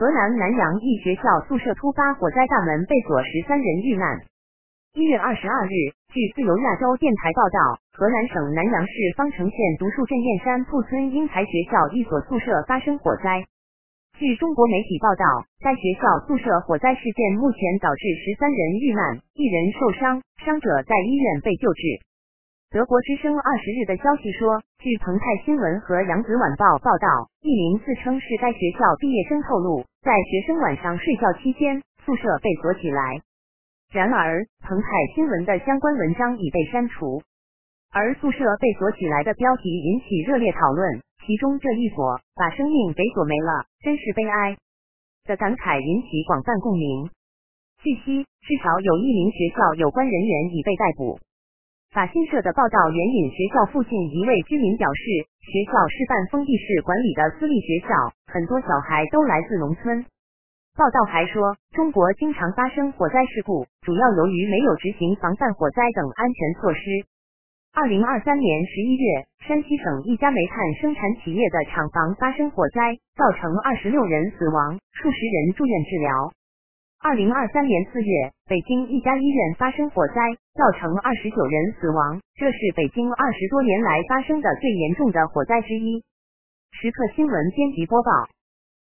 河南南阳一学校宿舍突发火灾，大门被锁，十三人遇难。一月二十二日，据自由亚洲电台报道，河南省南阳市方城县独墅镇燕山铺村英才学校一所宿舍发生火灾。据中国媒体报道，该学校宿舍火灾事件目前导致十三人遇难，一人受伤，伤者在医院被救治。德国之声二十日的消息说，据澎湃新闻和扬子晚报报道，一名自称是该学校毕业生透露，在学生晚上睡觉期间，宿舍被锁起来。然而，澎湃新闻的相关文章已被删除，而宿舍被锁起来的标题引起热烈讨论，其中这一锁把生命给锁没了，真是悲哀的感慨引起广泛共鸣。据悉，至少有一名学校有关人员已被逮捕。法新社的报道援引学校附近一位居民表示，学校是半封闭式管理的私立学校，很多小孩都来自农村。报道还说，中国经常发生火灾事故，主要由于没有执行防范火灾等安全措施。二零二三年十一月，山西省一家煤炭生产企业的厂房发生火灾，造成二十六人死亡，数十人住院治疗。二零二三年四月，北京一家医院发生火灾，造成二十九人死亡，这是北京二十多年来发生的最严重的火灾之一。时刻新闻编辑播报。